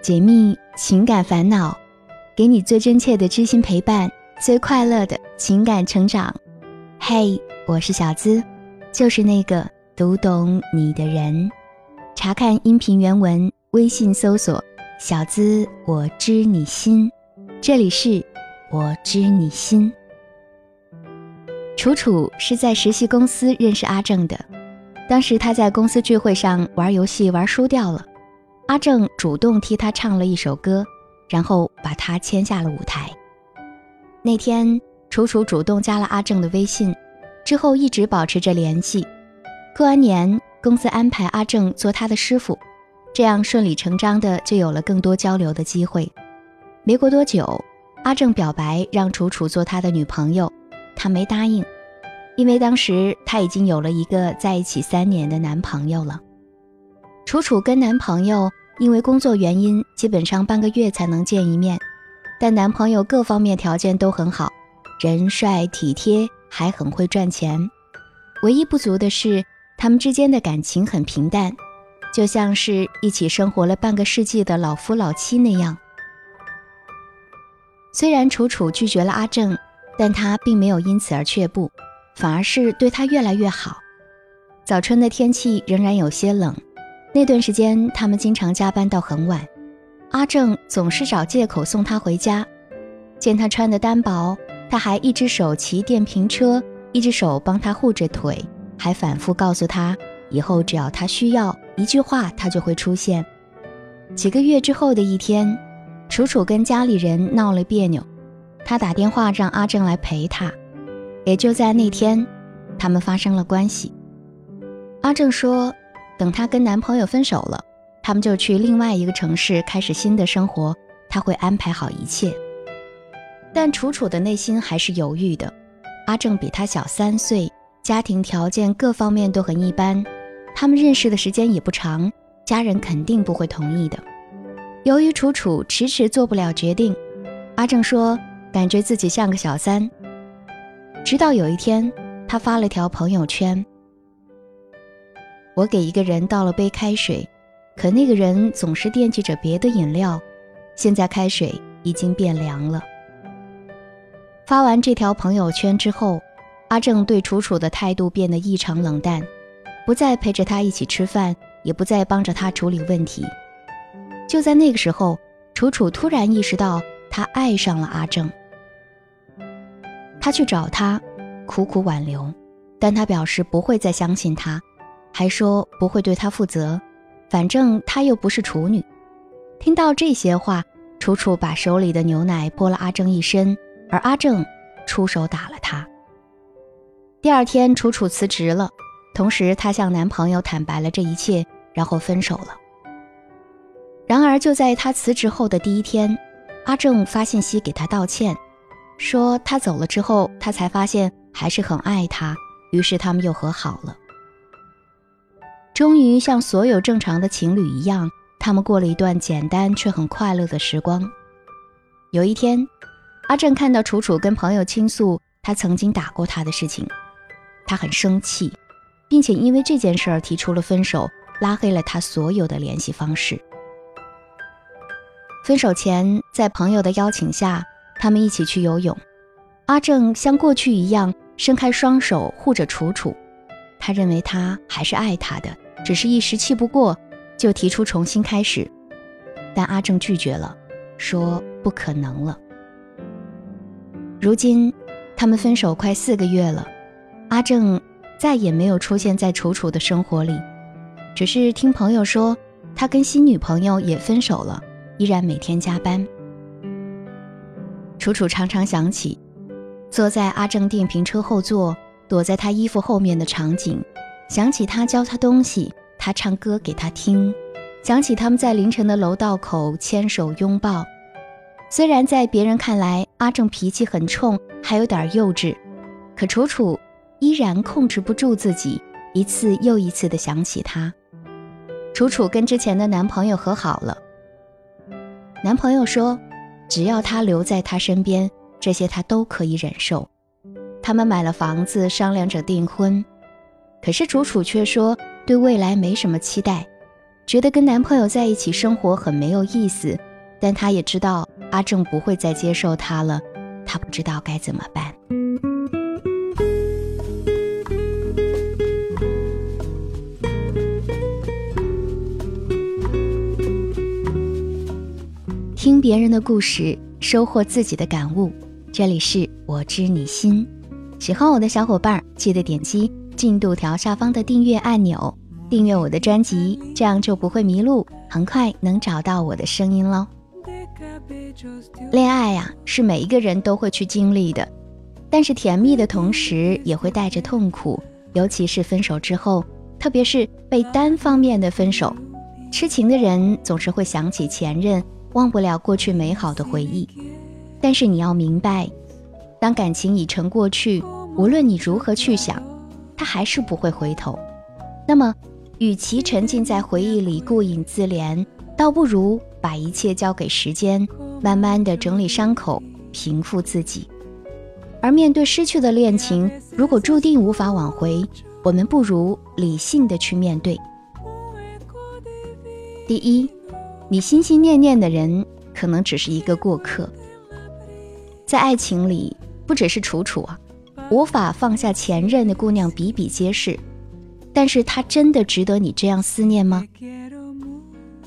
解密情感烦恼，给你最真切的知心陪伴，最快乐的情感成长。嘿，我是小资，就是那个读懂你的人。查看音频原文，微信搜索“小资我知你心”，这里是“我知你心”。楚楚是在实习公司认识阿正的。当时他在公司聚会上玩游戏玩输掉了，阿正主动替他唱了一首歌，然后把他牵下了舞台。那天，楚楚主动加了阿正的微信，之后一直保持着联系。过完年，公司安排阿正做他的师傅，这样顺理成章的就有了更多交流的机会。没过多久，阿正表白让楚楚做他的女朋友，他没答应。因为当时他已经有了一个在一起三年的男朋友了。楚楚跟男朋友因为工作原因，基本上半个月才能见一面，但男朋友各方面条件都很好，人帅体贴，还很会赚钱。唯一不足的是，他们之间的感情很平淡，就像是一起生活了半个世纪的老夫老妻那样。虽然楚楚拒绝了阿正，但他并没有因此而却步。反而是对他越来越好。早春的天气仍然有些冷，那段时间他们经常加班到很晚。阿正总是找借口送她回家。见她穿的单薄，他还一只手骑电瓶车，一只手帮她护着腿，还反复告诉她，以后只要他需要一句话，他就会出现。几个月之后的一天，楚楚跟家里人闹了别扭，他打电话让阿正来陪她。也就在那天，他们发生了关系。阿正说，等她跟男朋友分手了，他们就去另外一个城市开始新的生活，他会安排好一切。但楚楚的内心还是犹豫的。阿正比她小三岁，家庭条件各方面都很一般，他们认识的时间也不长，家人肯定不会同意的。由于楚楚迟迟做不了决定，阿正说，感觉自己像个小三。直到有一天，他发了条朋友圈：“我给一个人倒了杯开水，可那个人总是惦记着别的饮料，现在开水已经变凉了。”发完这条朋友圈之后，阿正对楚楚的态度变得异常冷淡，不再陪着他一起吃饭，也不再帮着他处理问题。就在那个时候，楚楚突然意识到，他爱上了阿正。他去找他，苦苦挽留，但他表示不会再相信他，还说不会对他负责，反正他又不是处女。听到这些话，楚楚把手里的牛奶泼了阿正一身，而阿正出手打了他。第二天，楚楚辞职了，同时她向男朋友坦白了这一切，然后分手了。然而，就在她辞职后的第一天，阿正发信息给她道歉。说他走了之后，他才发现还是很爱他，于是他们又和好了。终于像所有正常的情侣一样，他们过了一段简单却很快乐的时光。有一天，阿正看到楚楚跟朋友倾诉他曾经打过他的事情，他很生气，并且因为这件事儿提出了分手，拉黑了他所有的联系方式。分手前，在朋友的邀请下。他们一起去游泳，阿正像过去一样伸开双手护着楚楚，他认为他还是爱她的，只是一时气不过，就提出重新开始，但阿正拒绝了，说不可能了。如今，他们分手快四个月了，阿正再也没有出现在楚楚的生活里，只是听朋友说，他跟新女朋友也分手了，依然每天加班。楚楚常常想起，坐在阿正电瓶车后座，躲在他衣服后面的场景；想起他教他东西，他唱歌给他听；想起他们在凌晨的楼道口牵手拥抱。虽然在别人看来，阿正脾气很冲，还有点幼稚，可楚楚依然控制不住自己，一次又一次的想起他。楚楚跟之前的男朋友和好了，男朋友说。只要他留在他身边，这些他都可以忍受。他们买了房子，商量着订婚。可是楚楚却说对未来没什么期待，觉得跟男朋友在一起生活很没有意思，但她也知道阿正不会再接受她了，她不知道该怎么办。听别人的故事，收获自己的感悟。这里是我知你心，喜欢我的小伙伴记得点击进度条下方的订阅按钮，订阅我的专辑，这样就不会迷路，很快能找到我的声音喽。恋爱呀，是每一个人都会去经历的，但是甜蜜的同时也会带着痛苦，尤其是分手之后，特别是被单方面的分手，痴情的人总是会想起前任。忘不了过去美好的回忆，但是你要明白，当感情已成过去，无论你如何去想，他还是不会回头。那么，与其沉浸在回忆里顾影自怜，倒不如把一切交给时间，慢慢的整理伤口，平复自己。而面对失去的恋情，如果注定无法挽回，我们不如理性的去面对。第一。你心心念念的人，可能只是一个过客。在爱情里，不只是楚楚啊，无法放下前任的姑娘比比皆是。但是他真的值得你这样思念吗？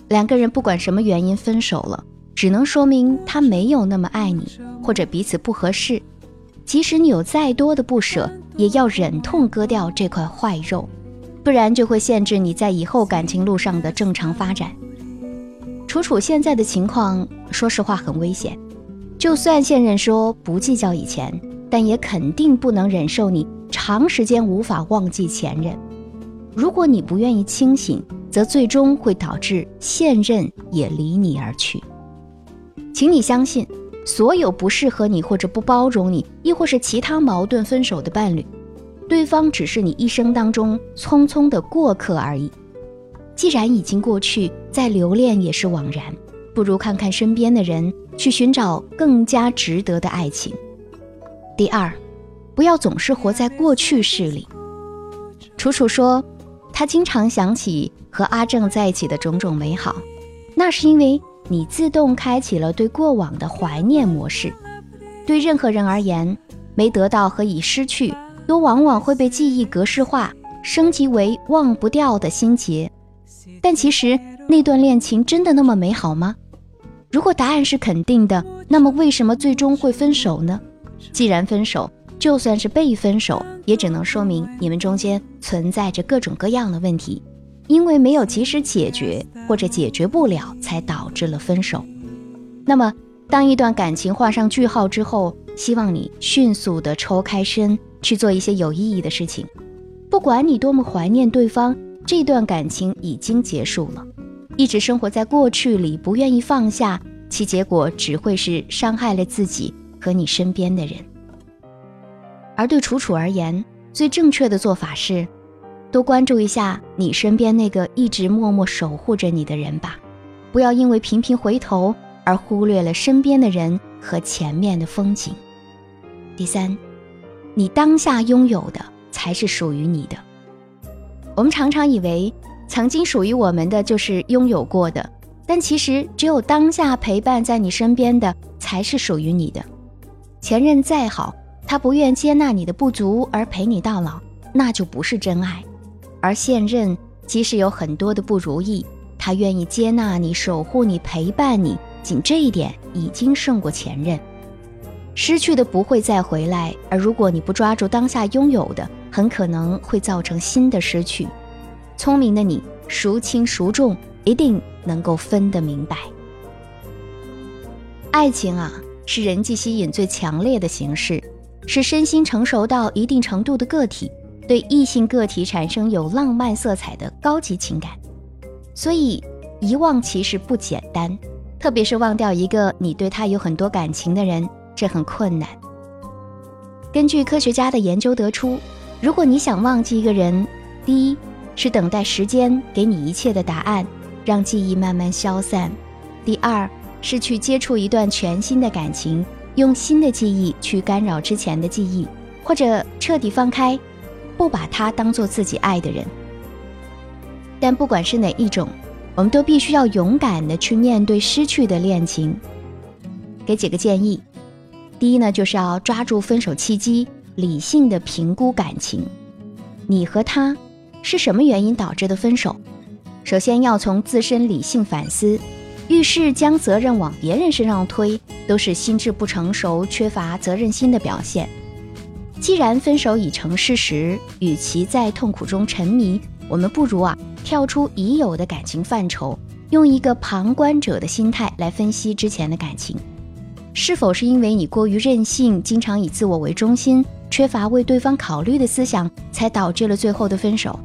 两个人不管什么原因分手了，只能说明他没有那么爱你，或者彼此不合适。即使你有再多的不舍，也要忍痛割掉这块坏肉，不然就会限制你在以后感情路上的正常发展。楚楚现在的情况，说实话很危险。就算现任说不计较以前，但也肯定不能忍受你长时间无法忘记前任。如果你不愿意清醒，则最终会导致现任也离你而去。请你相信，所有不适合你或者不包容你，亦或是其他矛盾分手的伴侣，对方只是你一生当中匆匆的过客而已。既然已经过去，再留恋也是枉然，不如看看身边的人，去寻找更加值得的爱情。第二，不要总是活在过去式里。楚楚说，她经常想起和阿正在一起的种种美好，那是因为你自动开启了对过往的怀念模式。对任何人而言，没得到和已失去，都往往会被记忆格式化，升级为忘不掉的心结。但其实那段恋情真的那么美好吗？如果答案是肯定的，那么为什么最终会分手呢？既然分手，就算是被分手，也只能说明你们中间存在着各种各样的问题，因为没有及时解决或者解决不了，才导致了分手。那么，当一段感情画上句号之后，希望你迅速的抽开身，去做一些有意义的事情。不管你多么怀念对方。这段感情已经结束了，一直生活在过去里，不愿意放下，其结果只会是伤害了自己和你身边的人。而对楚楚而言，最正确的做法是，多关注一下你身边那个一直默默守护着你的人吧，不要因为频频回头而忽略了身边的人和前面的风景。第三，你当下拥有的才是属于你的。我们常常以为，曾经属于我们的就是拥有过的，但其实只有当下陪伴在你身边的才是属于你的。前任再好，他不愿接纳你的不足而陪你到老，那就不是真爱；而现任即使有很多的不如意，他愿意接纳你、守护你、陪伴你，仅这一点已经胜过前任。失去的不会再回来，而如果你不抓住当下拥有的，很可能会造成新的失去。聪明的你，孰轻孰重，一定能够分得明白。爱情啊，是人际吸引最强烈的形式，是身心成熟到一定程度的个体对异性个体产生有浪漫色彩的高级情感。所以，遗忘其实不简单，特别是忘掉一个你对他有很多感情的人，这很困难。根据科学家的研究得出。如果你想忘记一个人，第一是等待时间给你一切的答案，让记忆慢慢消散；第二是去接触一段全新的感情，用新的记忆去干扰之前的记忆，或者彻底放开，不把他当做自己爱的人。但不管是哪一种，我们都必须要勇敢的去面对失去的恋情。给几个建议：第一呢，就是要抓住分手契机，理性的评估感情。你和他是什么原因导致的分手？首先要从自身理性反思，遇事将责任往别人身上推，都是心智不成熟、缺乏责任心的表现。既然分手已成事实，与其在痛苦中沉迷，我们不如啊跳出已有的感情范畴，用一个旁观者的心态来分析之前的感情，是否是因为你过于任性，经常以自我为中心，缺乏为对方考虑的思想，才导致了最后的分手。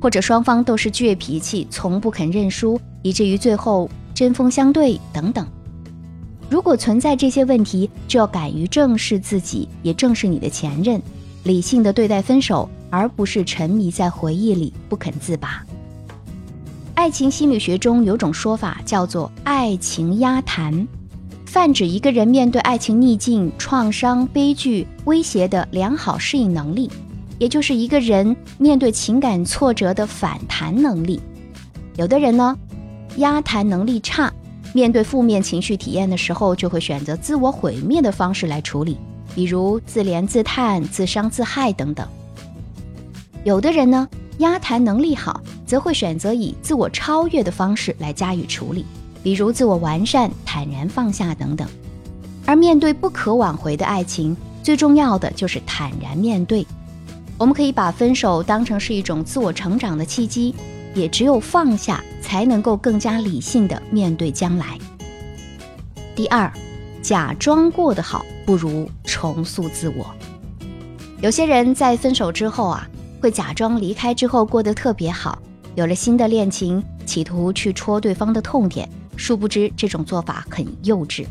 或者双方都是倔脾气，从不肯认输，以至于最后针锋相对等等。如果存在这些问题，就要敢于正视自己，也正视你的前任，理性的对待分手，而不是沉迷在回忆里不肯自拔。爱情心理学中有种说法叫做“爱情压谈”，泛指一个人面对爱情逆境、创伤、悲剧威胁的良好适应能力。也就是一个人面对情感挫折的反弹能力。有的人呢，压弹能力差，面对负面情绪体验的时候，就会选择自我毁灭的方式来处理，比如自怜自叹、自伤自害等等。有的人呢，压弹能力好，则会选择以自我超越的方式来加以处理，比如自我完善、坦然放下等等。而面对不可挽回的爱情，最重要的就是坦然面对。我们可以把分手当成是一种自我成长的契机，也只有放下，才能够更加理性的面对将来。第二，假装过得好不如重塑自我。有些人在分手之后啊，会假装离开之后过得特别好，有了新的恋情，企图去戳对方的痛点，殊不知这种做法很幼稚。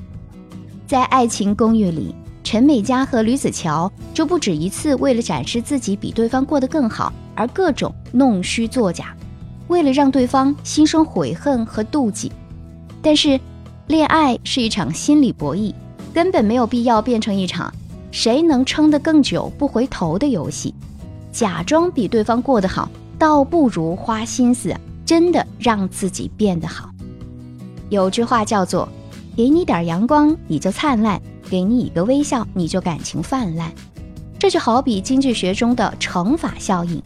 在爱情公寓里。陈美嘉和吕子乔就不止一次为了展示自己比对方过得更好而各种弄虚作假，为了让对方心生悔恨和妒忌。但是，恋爱是一场心理博弈，根本没有必要变成一场谁能撑得更久不回头的游戏。假装比对方过得好，倒不如花心思真的让自己变得好。有句话叫做：“给你点阳光，你就灿烂。”给你一个微笑，你就感情泛滥，这就好比经济学中的乘法效应，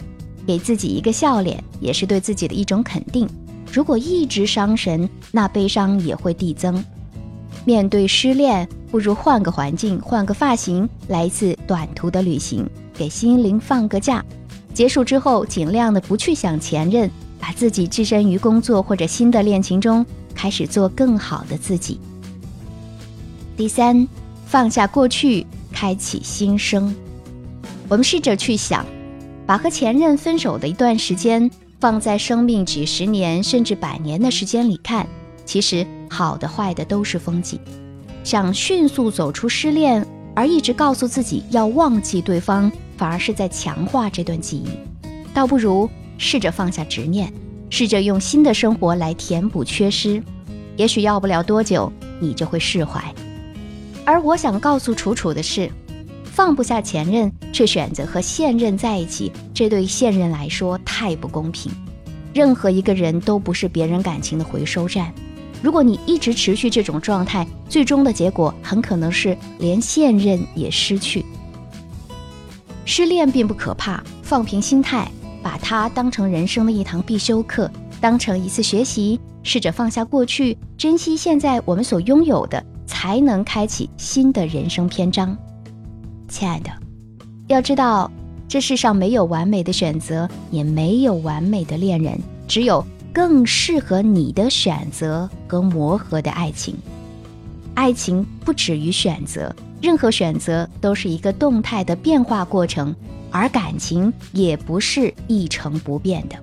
给自己一个笑脸，也是对自己的一种肯定。如果一直伤神，那悲伤也会递增。面对失恋，不如换个环境，换个发型，来一次短途的旅行，给心灵放个假。结束之后，尽量的不去想前任，把自己置身于工作或者新的恋情中，开始做更好的自己。第三。放下过去，开启新生。我们试着去想，把和前任分手的一段时间放在生命几十年甚至百年的时间里看，其实好的坏的都是风景。想迅速走出失恋，而一直告诉自己要忘记对方，反而是在强化这段记忆。倒不如试着放下执念，试着用新的生活来填补缺失。也许要不了多久，你就会释怀。而我想告诉楚楚的是，放不下前任，却选择和现任在一起，这对现任来说太不公平。任何一个人都不是别人感情的回收站。如果你一直持续这种状态，最终的结果很可能是连现任也失去。失恋并不可怕，放平心态，把它当成人生的一堂必修课，当成一次学习，试着放下过去，珍惜现在我们所拥有的。才能开启新的人生篇章，亲爱的，要知道，这世上没有完美的选择，也没有完美的恋人，只有更适合你的选择和磨合的爱情。爱情不止于选择，任何选择都是一个动态的变化过程，而感情也不是一成不变的。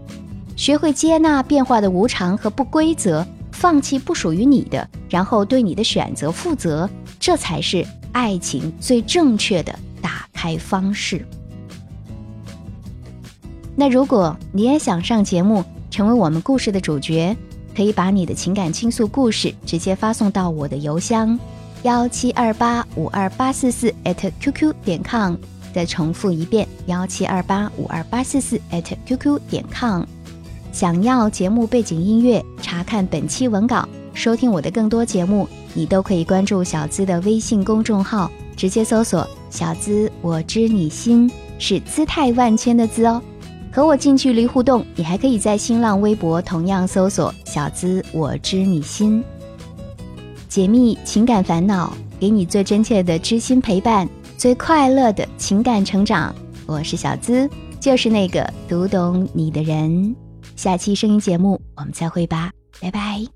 学会接纳变化的无常和不规则。放弃不属于你的，然后对你的选择负责，这才是爱情最正确的打开方式。那如果你也想上节目，成为我们故事的主角，可以把你的情感倾诉故事直接发送到我的邮箱幺七二八五二八四四 @QQ 点 com。再重复一遍幺七二八五二八四四 @QQ 点 com。想要节目背景音乐，查看本期文稿，收听我的更多节目，你都可以关注小资的微信公众号，直接搜索“小资我知你心”，是姿态万千的“资”哦。和我近距离互动，你还可以在新浪微博同样搜索“小资我知你心”，解密情感烦恼，给你最真切的知心陪伴，最快乐的情感成长。我是小资，就是那个读懂你的人。下期声音节目，我们再会吧，拜拜。